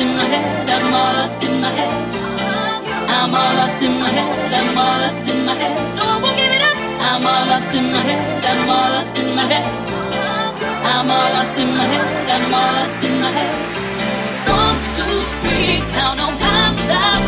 in my head. I'm all lost in my head. I'm all lost in my head. I'm all lost in my head. No, I won't give it up. I'm all lost in my head. I'm all lost in my head. I'm all lost in my head. I'm all lost in my head. One, two, three, count on times I've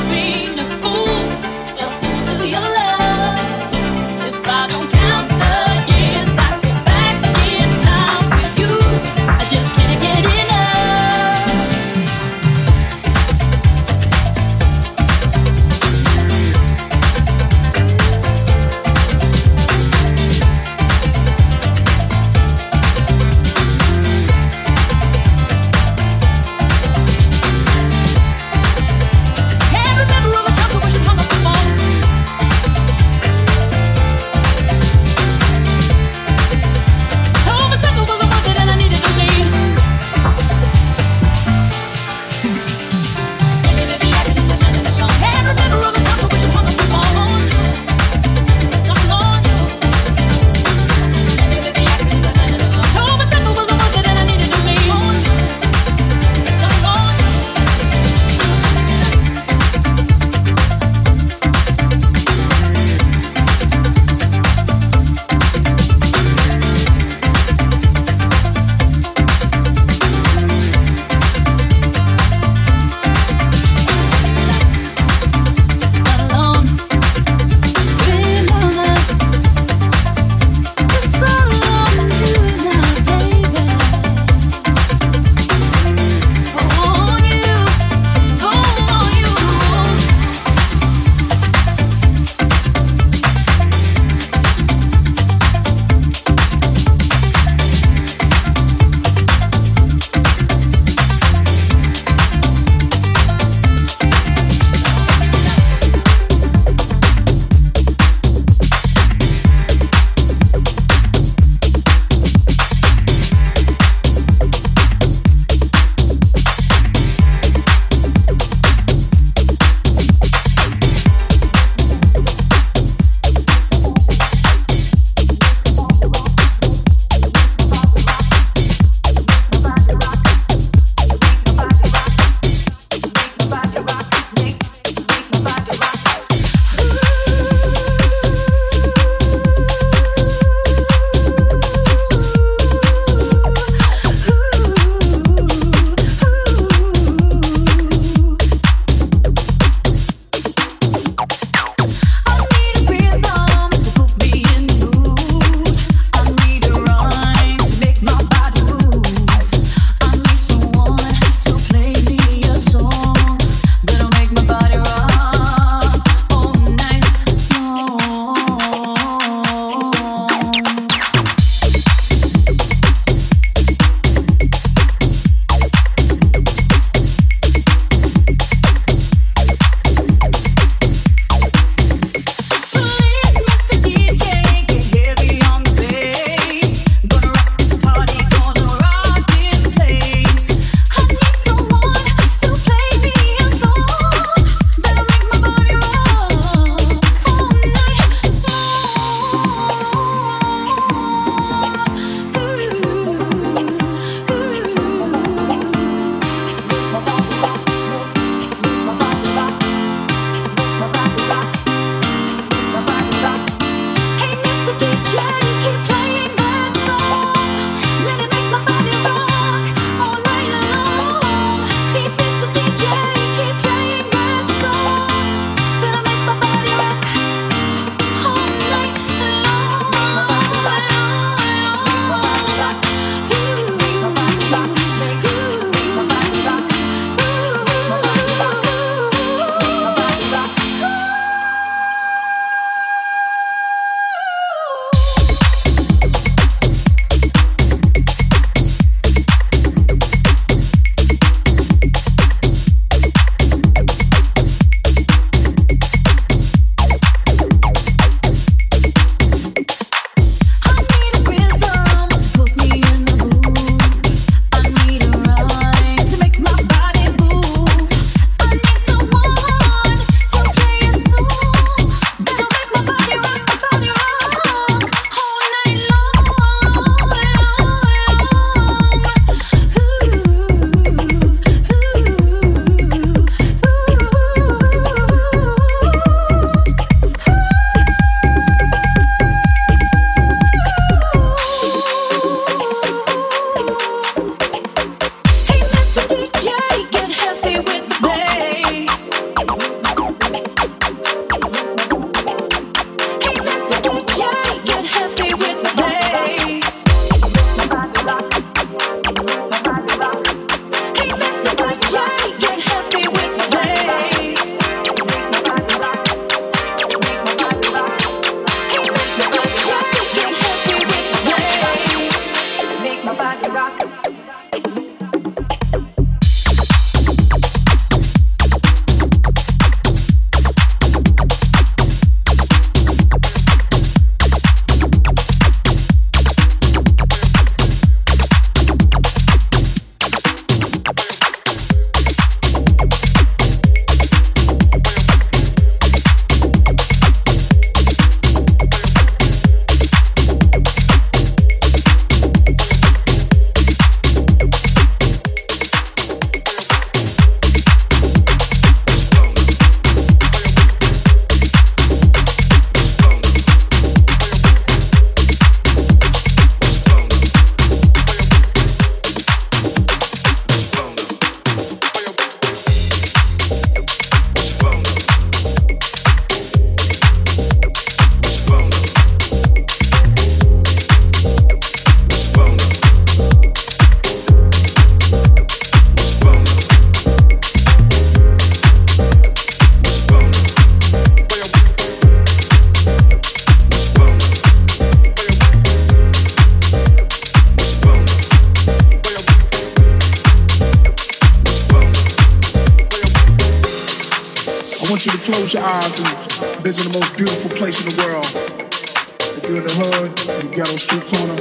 corner,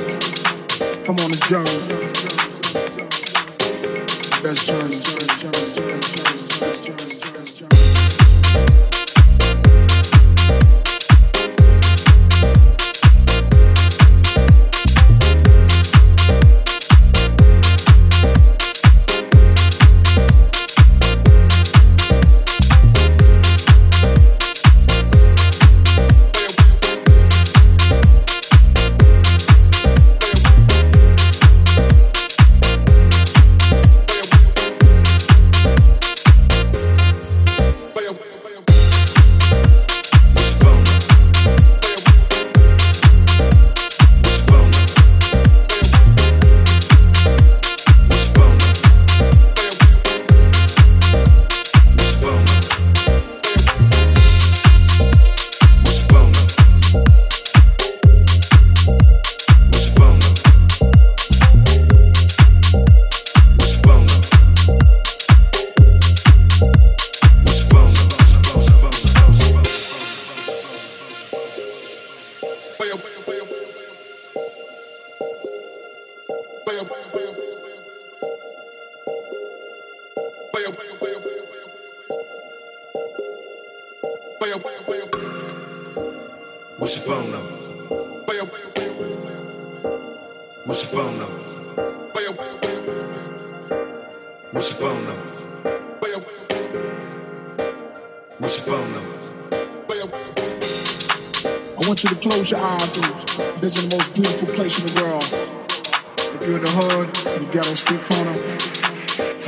come on this journey. Best journey, journey, journey, journey, journey.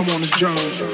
come on, this journey.